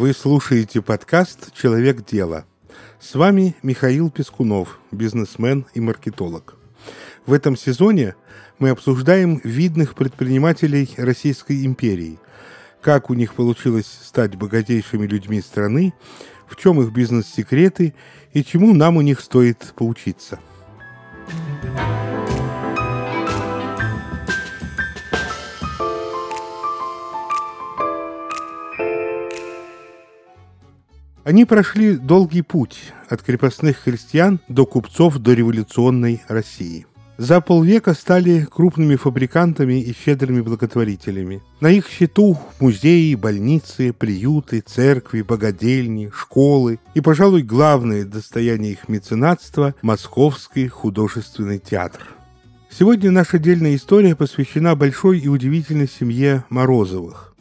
Вы слушаете подкаст «Человек дела». С вами Михаил Пескунов, бизнесмен и маркетолог. В этом сезоне мы обсуждаем видных предпринимателей Российской империи, как у них получилось стать богатейшими людьми страны, в чем их бизнес-секреты и чему нам у них стоит поучиться – Они прошли долгий путь от крепостных христиан до купцов до революционной России. За полвека стали крупными фабрикантами и щедрыми благотворителями. На их счету музеи, больницы, приюты, церкви, богадельни, школы и, пожалуй, главное достояние их меценатства – Московский художественный театр. Сегодня наша отдельная история посвящена большой и удивительной семье Морозовых.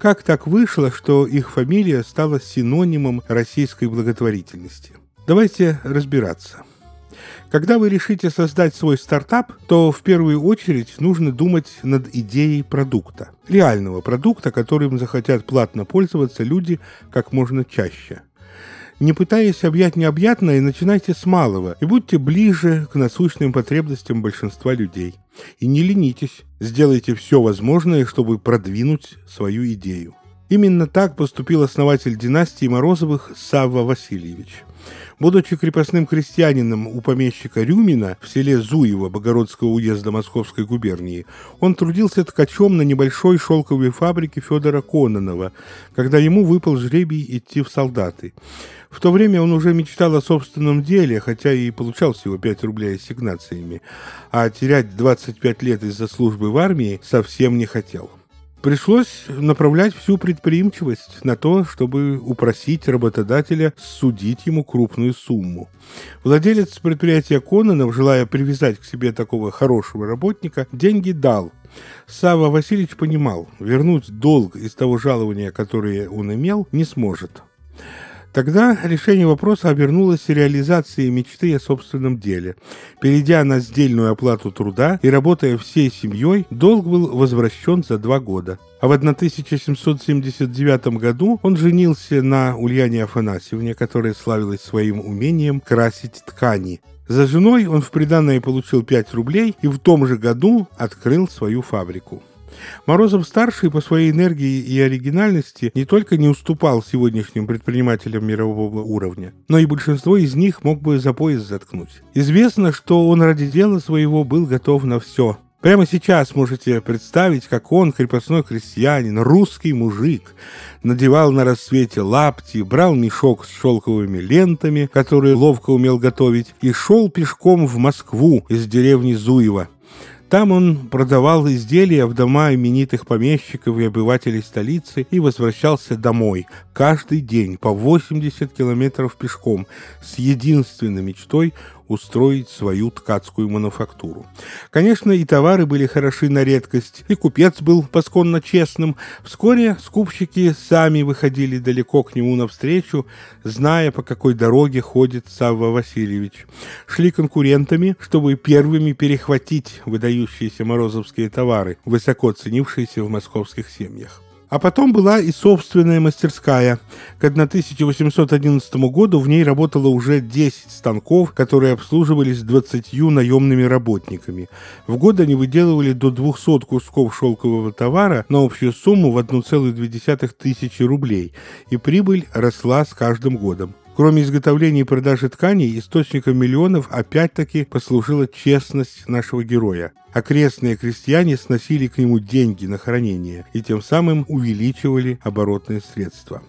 Как так вышло, что их фамилия стала синонимом российской благотворительности? Давайте разбираться. Когда вы решите создать свой стартап, то в первую очередь нужно думать над идеей продукта. Реального продукта, которым захотят платно пользоваться люди как можно чаще – не пытаясь объять необъятное, начинайте с малого и будьте ближе к насущным потребностям большинства людей. И не ленитесь, сделайте все возможное, чтобы продвинуть свою идею. Именно так поступил основатель династии Морозовых Савва Васильевич. Будучи крепостным крестьянином у помещика Рюмина в селе Зуево Богородского уезда Московской губернии, он трудился ткачом на небольшой шелковой фабрике Федора Кононова, когда ему выпал жребий идти в солдаты. В то время он уже мечтал о собственном деле, хотя и получал всего 5 рублей ассигнациями, а терять 25 лет из-за службы в армии совсем не хотел. Пришлось направлять всю предприимчивость на то, чтобы упросить работодателя судить ему крупную сумму. Владелец предприятия Кононов, желая привязать к себе такого хорошего работника, деньги дал. Сава Васильевич понимал, вернуть долг из того жалования, которое он имел, не сможет. Тогда решение вопроса обернулось реализацией мечты о собственном деле. Перейдя на сдельную оплату труда и работая всей семьей, долг был возвращен за два года. А в 1779 году он женился на Ульяне Афанасьевне, которая славилась своим умением красить ткани. За женой он в приданное получил 5 рублей и в том же году открыл свою фабрику. Морозов-старший по своей энергии и оригинальности не только не уступал сегодняшним предпринимателям мирового уровня, но и большинство из них мог бы за пояс заткнуть. Известно, что он ради дела своего был готов на все. Прямо сейчас можете представить, как он, крепостной крестьянин, русский мужик, надевал на рассвете лапти, брал мешок с шелковыми лентами, которые ловко умел готовить, и шел пешком в Москву из деревни Зуева. Там он продавал изделия в дома именитых помещиков и обывателей столицы и возвращался домой каждый день по 80 километров пешком с единственной мечтой устроить свою ткацкую мануфактуру. Конечно, и товары были хороши на редкость, и купец был посконно честным. Вскоре скупщики сами выходили далеко к нему навстречу, зная, по какой дороге ходит Савва Васильевич. Шли конкурентами, чтобы первыми перехватить выдающиеся морозовские товары, высоко ценившиеся в московских семьях. А потом была и собственная мастерская. К 1811 году в ней работало уже 10 станков, которые обслуживались 20 наемными работниками. В год они выделывали до 200 кусков шелкового товара на общую сумму в 1,2 тысячи рублей, и прибыль росла с каждым годом. Кроме изготовления и продажи тканей, источником миллионов опять-таки послужила честность нашего героя. Окрестные крестьяне сносили к нему деньги на хранение и тем самым увеличивали оборотные средства.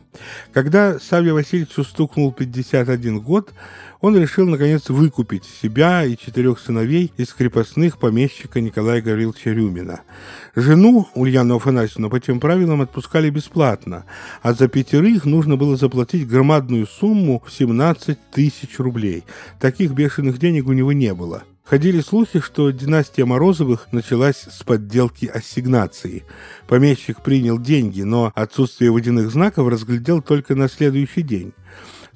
Когда Савья Васильевичу стукнул 51 год, он решил, наконец, выкупить себя и четырех сыновей из крепостных помещика Николая Гавриловича Рюмина. Жену Ульяну Афанасьевну по тем правилам отпускали бесплатно, а за пятерых нужно было заплатить громадную сумму в 17 тысяч рублей. Таких бешеных денег у него не было. Ходили слухи, что династия Морозовых началась с подделки ассигнации. Помещик принял деньги, но отсутствие водяных знаков разглядел только на следующий день.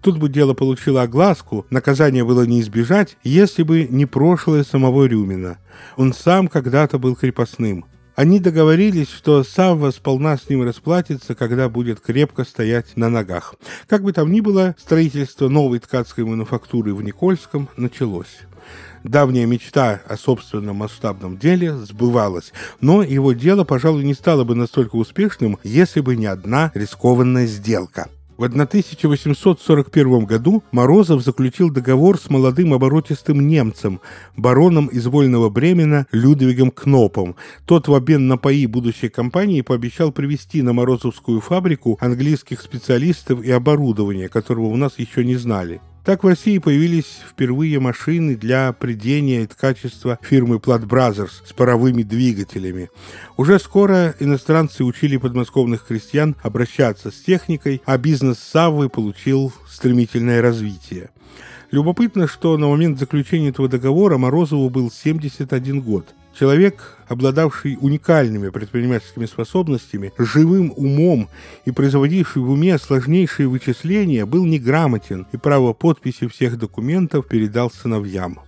Тут бы дело получило огласку, наказание было не избежать, если бы не прошлое самого Рюмина. Он сам когда-то был крепостным. Они договорились, что Савва сполна с ним расплатится, когда будет крепко стоять на ногах. Как бы там ни было, строительство новой ткацкой мануфактуры в Никольском началось. Давняя мечта о собственном масштабном деле сбывалась, но его дело, пожалуй, не стало бы настолько успешным, если бы не одна рискованная сделка. В 1841 году Морозов заключил договор с молодым оборотистым немцем, бароном из Вольного Бремена Людвигом Кнопом. Тот в обмен на паи будущей компании пообещал привезти на Морозовскую фабрику английских специалистов и оборудование, которого у нас еще не знали. Так в России появились впервые машины для придения и ткачества фирмы Platt Brothers с паровыми двигателями. Уже скоро иностранцы учили подмосковных крестьян обращаться с техникой, а бизнес Саввы получил стремительное развитие. Любопытно, что на момент заключения этого договора Морозову был 71 год. Человек, обладавший уникальными предпринимательскими способностями, живым умом и производивший в уме сложнейшие вычисления, был неграмотен и право подписи всех документов передал сыновьям.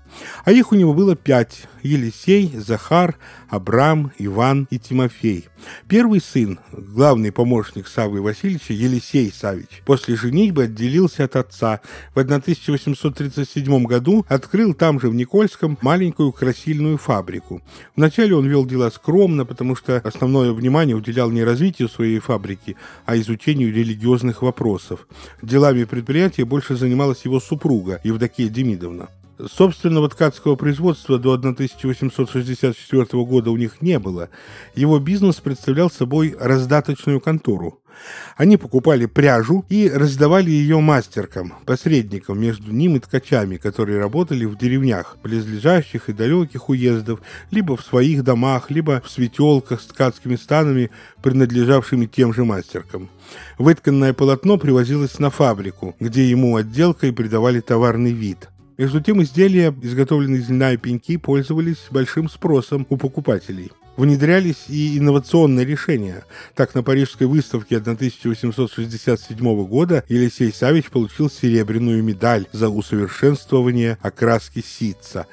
А их у него было пять – Елисей, Захар, Абрам, Иван и Тимофей. Первый сын, главный помощник Савы Васильевича, Елисей Савич, после женитьбы отделился от отца. В 1837 году открыл там же в Никольском маленькую красильную фабрику. Вначале он вел дела скромно, потому что основное внимание уделял не развитию своей фабрики, а изучению религиозных вопросов. Делами предприятия больше занималась его супруга Евдокия Демидовна. Собственного ткацкого производства до 1864 года у них не было. Его бизнес представлял собой раздаточную контору. Они покупали пряжу и раздавали ее мастеркам, посредникам между ним и ткачами, которые работали в деревнях, близлежащих и далеких уездов, либо в своих домах, либо в светелках с ткацкими станами, принадлежавшими тем же мастеркам. Вытканное полотно привозилось на фабрику, где ему отделкой придавали товарный вид – между тем, изделия, изготовленные из льна и пеньки, пользовались большим спросом у покупателей. Внедрялись и инновационные решения. Так, на Парижской выставке 1867 года Елисей Савич получил серебряную медаль за усовершенствование окраски ситца.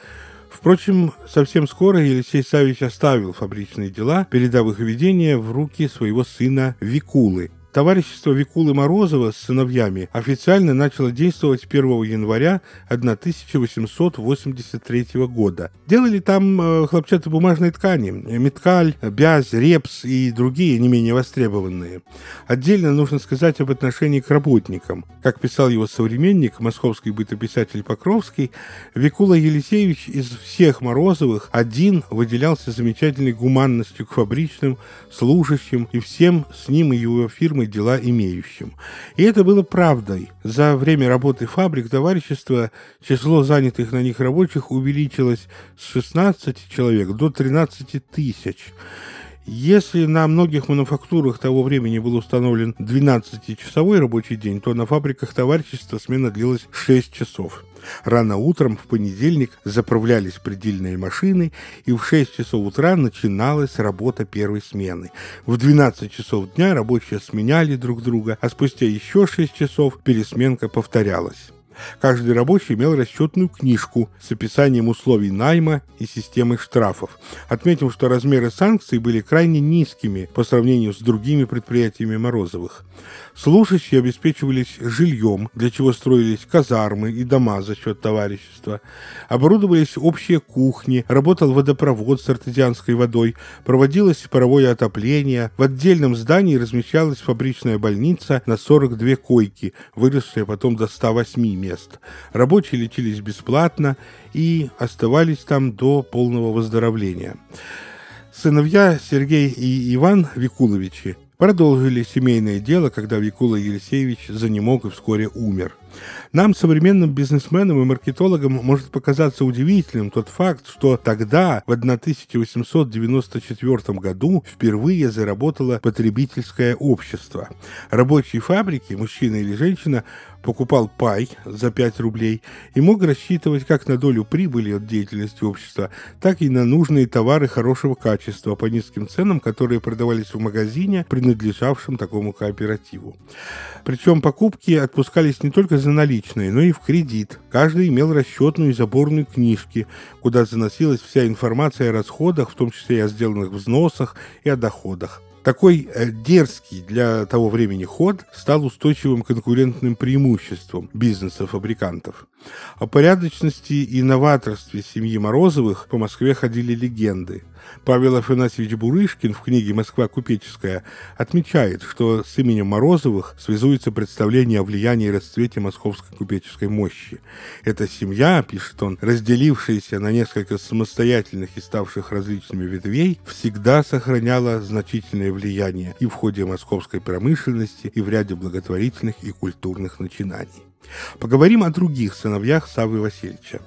Впрочем, совсем скоро Елисей Савич оставил фабричные дела, передав их ведение в руки своего сына Викулы, Товарищество Викулы Морозова с сыновьями официально начало действовать 1 января 1883 года. Делали там э, хлопчатобумажные ткани, меткаль, бязь, репс и другие не менее востребованные. Отдельно нужно сказать об отношении к работникам. Как писал его современник, московский бытописатель Покровский, Викула Елисеевич из всех Морозовых один выделялся замечательной гуманностью к фабричным, служащим и всем с ним и его фирмой и дела имеющим. И это было правдой. За время работы фабрик товарищества число занятых на них рабочих увеличилось с 16 человек до 13 тысяч. Если на многих мануфактурах того времени был установлен 12-часовой рабочий день, то на фабриках товарищества смена длилась 6 часов. Рано утром в понедельник заправлялись предельные машины, и в 6 часов утра начиналась работа первой смены. В 12 часов дня рабочие сменяли друг друга, а спустя еще 6 часов пересменка повторялась. Каждый рабочий имел расчетную книжку с описанием условий найма и системой штрафов. Отметим, что размеры санкций были крайне низкими по сравнению с другими предприятиями Морозовых. Служащие обеспечивались жильем, для чего строились казармы и дома за счет товарищества. Оборудовались общие кухни, работал водопровод с артезианской водой, проводилось паровое отопление. В отдельном здании размещалась фабричная больница на 42 койки, выросшая потом до 108 мест. Рабочие лечились бесплатно и оставались там до полного выздоровления. Сыновья Сергей и Иван Викуловичи продолжили семейное дело, когда Викула Елисеевич занемог и вскоре умер. Нам, современным бизнесменам и маркетологам, может показаться удивительным тот факт, что тогда, в 1894 году, впервые заработало потребительское общество. Рабочие фабрики, мужчина или женщина, покупал пай за 5 рублей и мог рассчитывать как на долю прибыли от деятельности общества, так и на нужные товары хорошего качества по низким ценам, которые продавались в магазине, принадлежавшем такому кооперативу. Причем покупки отпускались не только за наличные, но и в кредит. Каждый имел расчетную и заборную книжки, куда заносилась вся информация о расходах, в том числе и о сделанных взносах и о доходах. Такой э, дерзкий для того времени ход стал устойчивым конкурентным преимуществом бизнеса-фабрикантов. О порядочности и новаторстве семьи Морозовых по Москве ходили легенды. Павел Афанасьевич Бурышкин в книге «Москва купеческая» отмечает, что с именем Морозовых связуется представление о влиянии и расцвете московской купеческой мощи. Эта семья, пишет он, разделившаяся на несколько самостоятельных и ставших различными ветвей, всегда сохраняла значительное влияние и в ходе московской промышленности, и в ряде благотворительных и культурных начинаний. Поговорим о других сыновьях Савы Васильевича.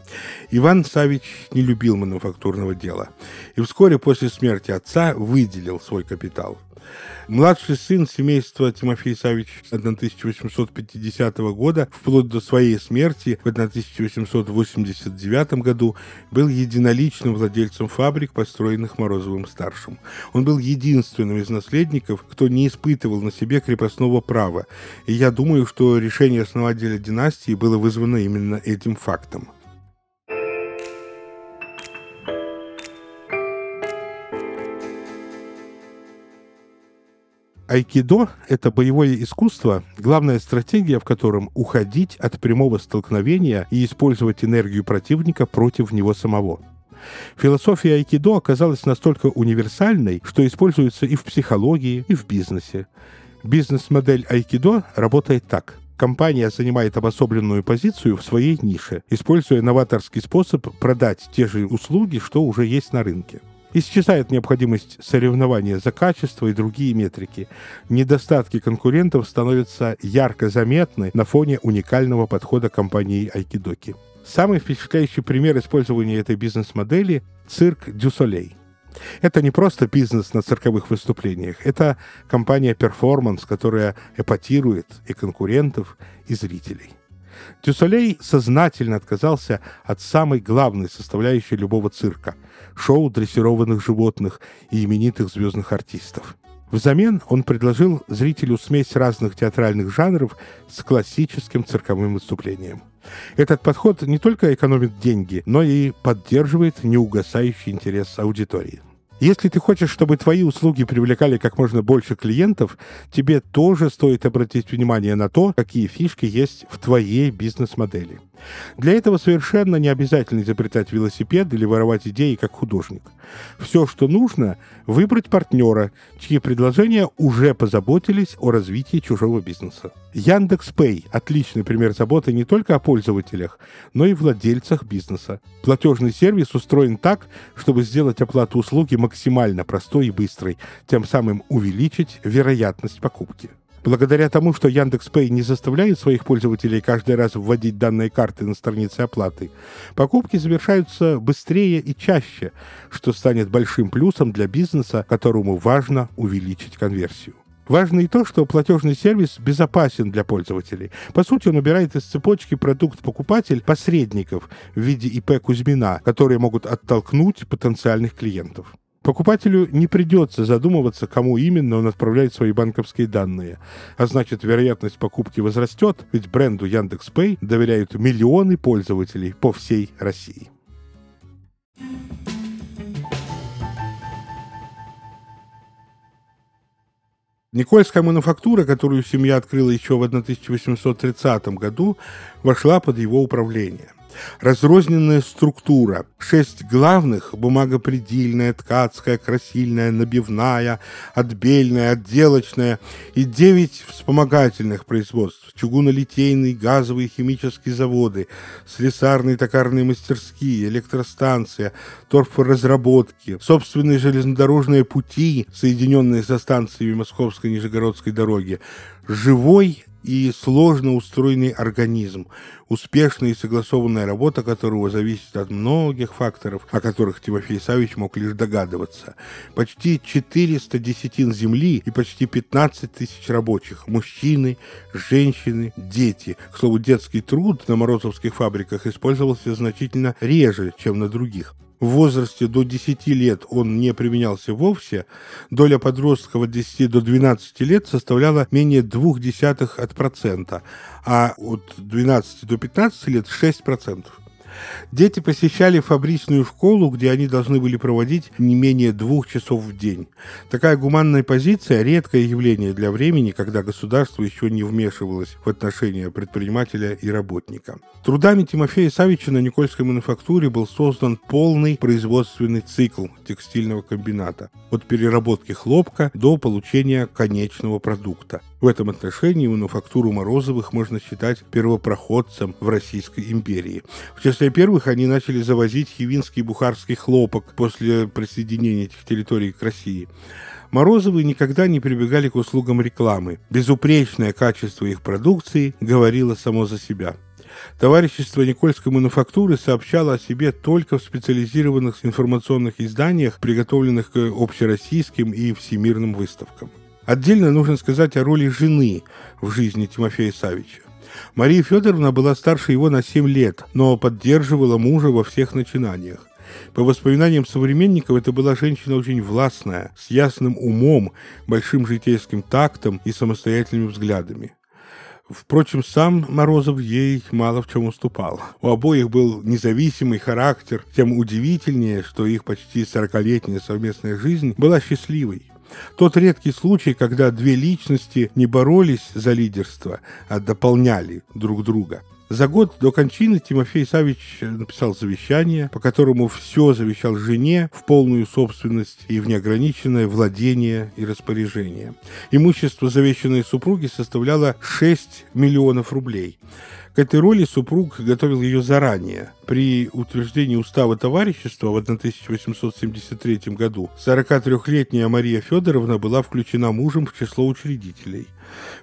Иван Савич не любил мануфактурного дела и вскоре после смерти отца выделил свой капитал. Младший сын семейства Тимофей Савич 1850 года, вплоть до своей смерти в 1889 году, был единоличным владельцем фабрик, построенных Морозовым-старшим. Он был единственным из наследников, кто не испытывал на себе крепостного права, и я думаю, что решение основателя династии было вызвано именно этим фактом. Айкидо – это боевое искусство, главная стратегия в котором – уходить от прямого столкновения и использовать энергию противника против него самого. Философия айкидо оказалась настолько универсальной, что используется и в психологии, и в бизнесе. Бизнес-модель айкидо работает так – компания занимает обособленную позицию в своей нише, используя новаторский способ продать те же услуги, что уже есть на рынке. Исчезает необходимость соревнования за качество и другие метрики. Недостатки конкурентов становятся ярко заметны на фоне уникального подхода компании Айкидоки. Самый впечатляющий пример использования этой бизнес-модели – цирк Дюсолей. Это не просто бизнес на цирковых выступлениях, это компания перформанс, которая эпатирует и конкурентов, и зрителей. Дюсолей сознательно отказался от самой главной составляющей любого цирка – шоу дрессированных животных и именитых звездных артистов. Взамен он предложил зрителю смесь разных театральных жанров с классическим цирковым выступлением. Этот подход не только экономит деньги, но и поддерживает неугасающий интерес аудитории. Если ты хочешь, чтобы твои услуги привлекали как можно больше клиентов, тебе тоже стоит обратить внимание на то, какие фишки есть в твоей бизнес-модели. Для этого совершенно не обязательно изобретать велосипед или воровать идеи как художник. Все, что нужно, выбрать партнера, чьи предложения уже позаботились о развитии чужого бизнеса. Яндекс Пэй – отличный пример заботы не только о пользователях, но и владельцах бизнеса. Платежный сервис устроен так, чтобы сделать оплату услуги максимально простой и быстрой, тем самым увеличить вероятность покупки. Благодаря тому, что Яндекс.Пэй не заставляет своих пользователей каждый раз вводить данные карты на странице оплаты, покупки завершаются быстрее и чаще, что станет большим плюсом для бизнеса, которому важно увеличить конверсию. Важно и то, что платежный сервис безопасен для пользователей. По сути, он убирает из цепочки продукт-покупатель посредников в виде ИП Кузьмина, которые могут оттолкнуть потенциальных клиентов. Покупателю не придется задумываться, кому именно он отправляет свои банковские данные. А значит, вероятность покупки возрастет, ведь бренду Яндекс.Пэй доверяют миллионы пользователей по всей России. Никольская мануфактура, которую семья открыла еще в 1830 году, вошла под его управление разрозненная структура. Шесть главных – бумагопредельная, ткацкая, красильная, набивная, отбельная, отделочная и девять вспомогательных производств – чугунолитейные, газовые, химические заводы, слесарные токарные мастерские, электростанция, торфоразработки, собственные железнодорожные пути, соединенные со станциями Московской Нижегородской дороги, живой и сложно устроенный организм, успешная и согласованная работа которого зависит от многих факторов, о которых Тимофей Савич мог лишь догадываться. Почти 400 десятин земли и почти 15 тысяч рабочих, мужчины, женщины, дети. К слову, детский труд на морозовских фабриках использовался значительно реже, чем на других в возрасте до 10 лет он не применялся вовсе, доля подростков от 10 до 12 лет составляла менее 0,2%, от процента, а от 12 до 15 лет 6%. Дети посещали фабричную школу, где они должны были проводить не менее двух часов в день. Такая гуманная позиция – редкое явление для времени, когда государство еще не вмешивалось в отношения предпринимателя и работника. Трудами Тимофея Савича на Никольской мануфактуре был создан полный производственный цикл текстильного комбината от переработки хлопка до получения конечного продукта. В этом отношении мануфактуру Морозовых можно считать первопроходцем в Российской империи. В числе первых они начали завозить хивинский бухарский хлопок после присоединения этих территорий к России. Морозовы никогда не прибегали к услугам рекламы. Безупречное качество их продукции говорило само за себя. Товарищество Никольской мануфактуры сообщало о себе только в специализированных информационных изданиях, приготовленных к общероссийским и всемирным выставкам. Отдельно нужно сказать о роли жены в жизни Тимофея Савича. Мария Федоровна была старше его на 7 лет, но поддерживала мужа во всех начинаниях. По воспоминаниям современников, это была женщина очень властная, с ясным умом, большим житейским тактом и самостоятельными взглядами. Впрочем, сам Морозов ей мало в чем уступал. У обоих был независимый характер, тем удивительнее, что их почти сорокалетняя совместная жизнь была счастливой. Тот редкий случай, когда две личности не боролись за лидерство, а дополняли друг друга. За год до кончины Тимофей Савич написал завещание, по которому все завещал жене в полную собственность и в неограниченное владение и распоряжение. Имущество завещанной супруги составляло 6 миллионов рублей. К этой роли супруг готовил ее заранее. При утверждении устава товарищества в 1873 году 43-летняя Мария Федоровна была включена мужем в число учредителей.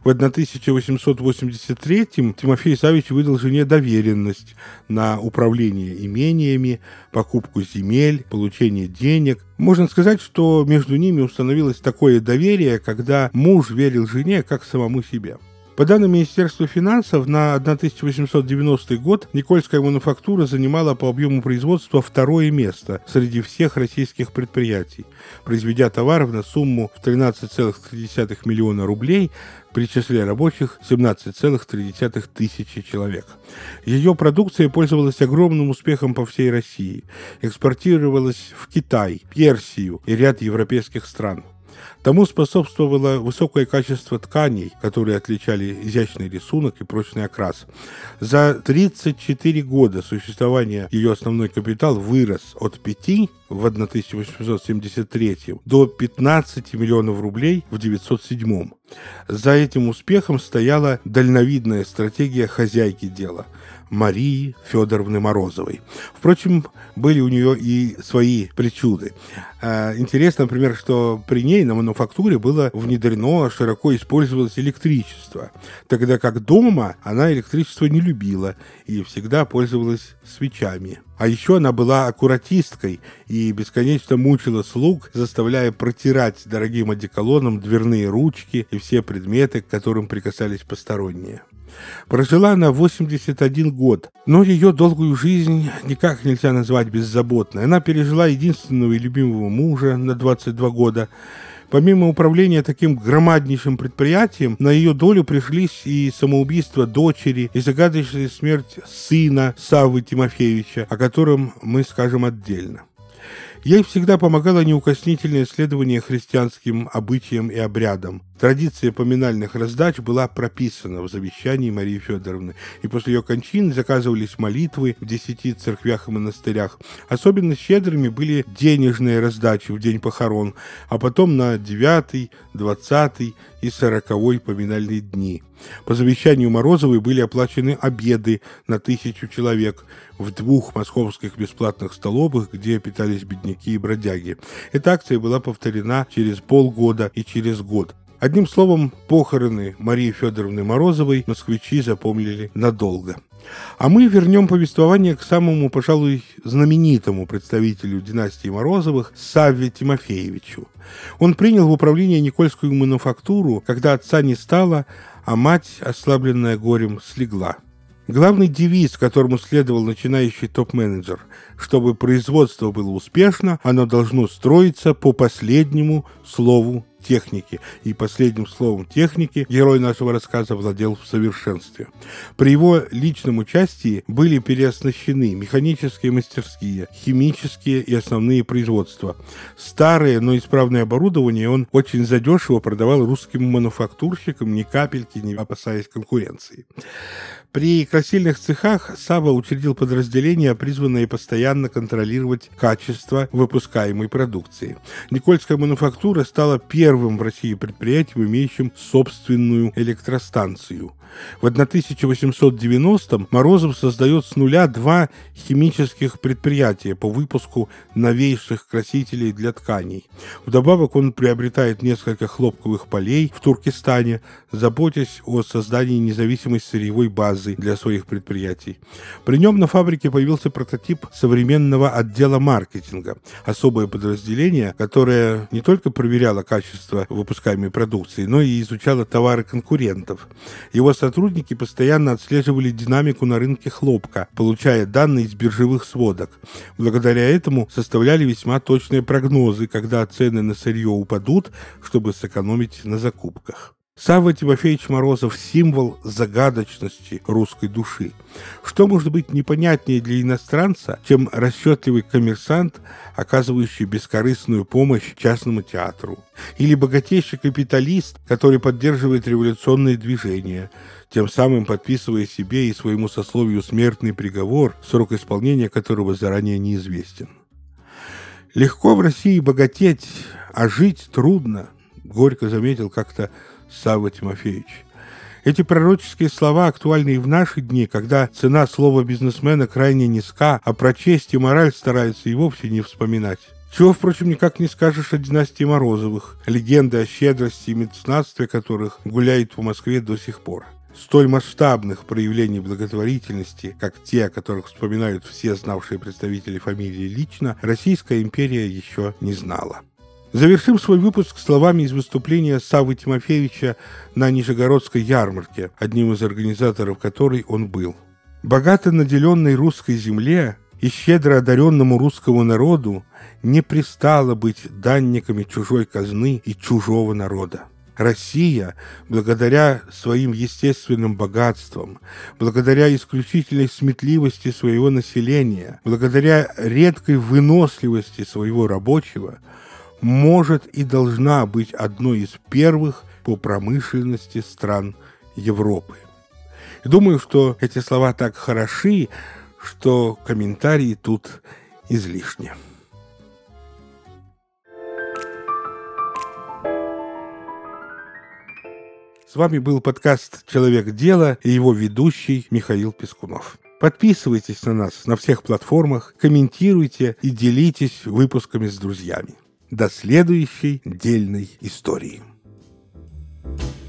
В 1883 Тимофей Савич выдал жене доверенность на управление имениями, покупку земель, получение денег. Можно сказать, что между ними установилось такое доверие, когда муж верил жене как самому себе. По данным Министерства финансов, на 1890 год Никольская мануфактура занимала по объему производства второе место среди всех российских предприятий, произведя товаров на сумму в 13,3 миллиона рублей, при числе рабочих 17,3 тысячи человек. Ее продукция пользовалась огромным успехом по всей России, экспортировалась в Китай, Персию и ряд европейских стран. Тому способствовало высокое качество тканей, которые отличали изящный рисунок и прочный окрас. За 34 года существования ее основной капитал вырос от 5 в 1873 до 15 миллионов рублей в 907. За этим успехом стояла дальновидная стратегия хозяйки дела – Марии Федоровны Морозовой. Впрочем, были у нее и свои причуды. А, интересно, например, что при ней на мануфактуре было внедрено, широко использовалось электричество, тогда как дома она электричество не любила и всегда пользовалась свечами. А еще она была аккуратисткой и бесконечно мучила слуг, заставляя протирать дорогим одеколоном дверные ручки и все предметы, к которым прикасались посторонние. Прожила она 81 год, но ее долгую жизнь никак нельзя назвать беззаботной. Она пережила единственного и любимого мужа на 22 года. Помимо управления таким громаднейшим предприятием, на ее долю пришлись и самоубийство дочери, и загадочная смерть сына Савы Тимофеевича, о котором мы скажем отдельно. Ей всегда помогало неукоснительное следование христианским обычаям и обрядам. Традиция поминальных раздач была прописана в завещании Марии Федоровны, и после ее кончины заказывались молитвы в десяти церквях и монастырях. Особенно щедрыми были денежные раздачи в день похорон, а потом на девятый, двадцатый и сороковой поминальные дни. По завещанию Морозовой были оплачены обеды на тысячу человек в двух московских бесплатных столовых, где питались бедняки и бродяги. Эта акция была повторена через полгода и через год. Одним словом, похороны Марии Федоровны Морозовой москвичи запомнили надолго. А мы вернем повествование к самому, пожалуй, знаменитому представителю династии Морозовых Савве Тимофеевичу. Он принял в управление Никольскую мануфактуру, когда отца не стало, а мать, ослабленная горем, слегла. Главный девиз, которому следовал начинающий топ-менеджер, чтобы производство было успешно, оно должно строиться по последнему слову техники. И последним словом техники герой нашего рассказа владел в совершенстве. При его личном участии были переоснащены механические мастерские, химические и основные производства. Старое, но исправное оборудование он очень задешево продавал русским мануфактурщикам, ни капельки не опасаясь конкуренции. При красильных цехах Сава учредил подразделение, призванное постоянно контролировать качество выпускаемой продукции. Никольская мануфактура стала первым в России предприятием, имеющим собственную электростанцию – в 1890-м Морозов создает с нуля два химических предприятия по выпуску новейших красителей для тканей. Вдобавок он приобретает несколько хлопковых полей в Туркестане, заботясь о создании независимой сырьевой базы для своих предприятий. При нем на фабрике появился прототип современного отдела маркетинга, особое подразделение, которое не только проверяло качество выпускаемой продукции, но и изучало товары конкурентов. Его сотрудники постоянно отслеживали динамику на рынке хлопка, получая данные из биржевых сводок. Благодаря этому составляли весьма точные прогнозы, когда цены на сырье упадут, чтобы сэкономить на закупках. Савва Тимофеевич Морозов – символ загадочности русской души. Что может быть непонятнее для иностранца, чем расчетливый коммерсант, оказывающий бескорыстную помощь частному театру? Или богатейший капиталист, который поддерживает революционные движения, тем самым подписывая себе и своему сословию смертный приговор, срок исполнения которого заранее неизвестен? Легко в России богатеть, а жить трудно, горько заметил как-то Савва Тимофеевич. Эти пророческие слова актуальны и в наши дни, когда цена слова бизнесмена крайне низка, а про честь и мораль стараются и вовсе не вспоминать. Чего, впрочем, никак не скажешь о династии Морозовых, легенды о щедрости и меценатстве которых гуляют по Москве до сих пор. Столь масштабных проявлений благотворительности, как те, о которых вспоминают все знавшие представители фамилии лично, Российская империя еще не знала. Завершим свой выпуск словами из выступления Савы Тимофеевича на Нижегородской ярмарке, одним из организаторов которой он был. Богато наделенной русской земле и щедро одаренному русскому народу не пристало быть данниками чужой казны и чужого народа. Россия, благодаря своим естественным богатствам, благодаря исключительной сметливости своего населения, благодаря редкой выносливости своего рабочего – может и должна быть одной из первых по промышленности стран Европы. думаю, что эти слова так хороши, что комментарии тут излишни. С вами был подкаст «Человек дела» и его ведущий Михаил Пескунов. Подписывайтесь на нас на всех платформах, комментируйте и делитесь выпусками с друзьями. До следующей дельной истории. thank you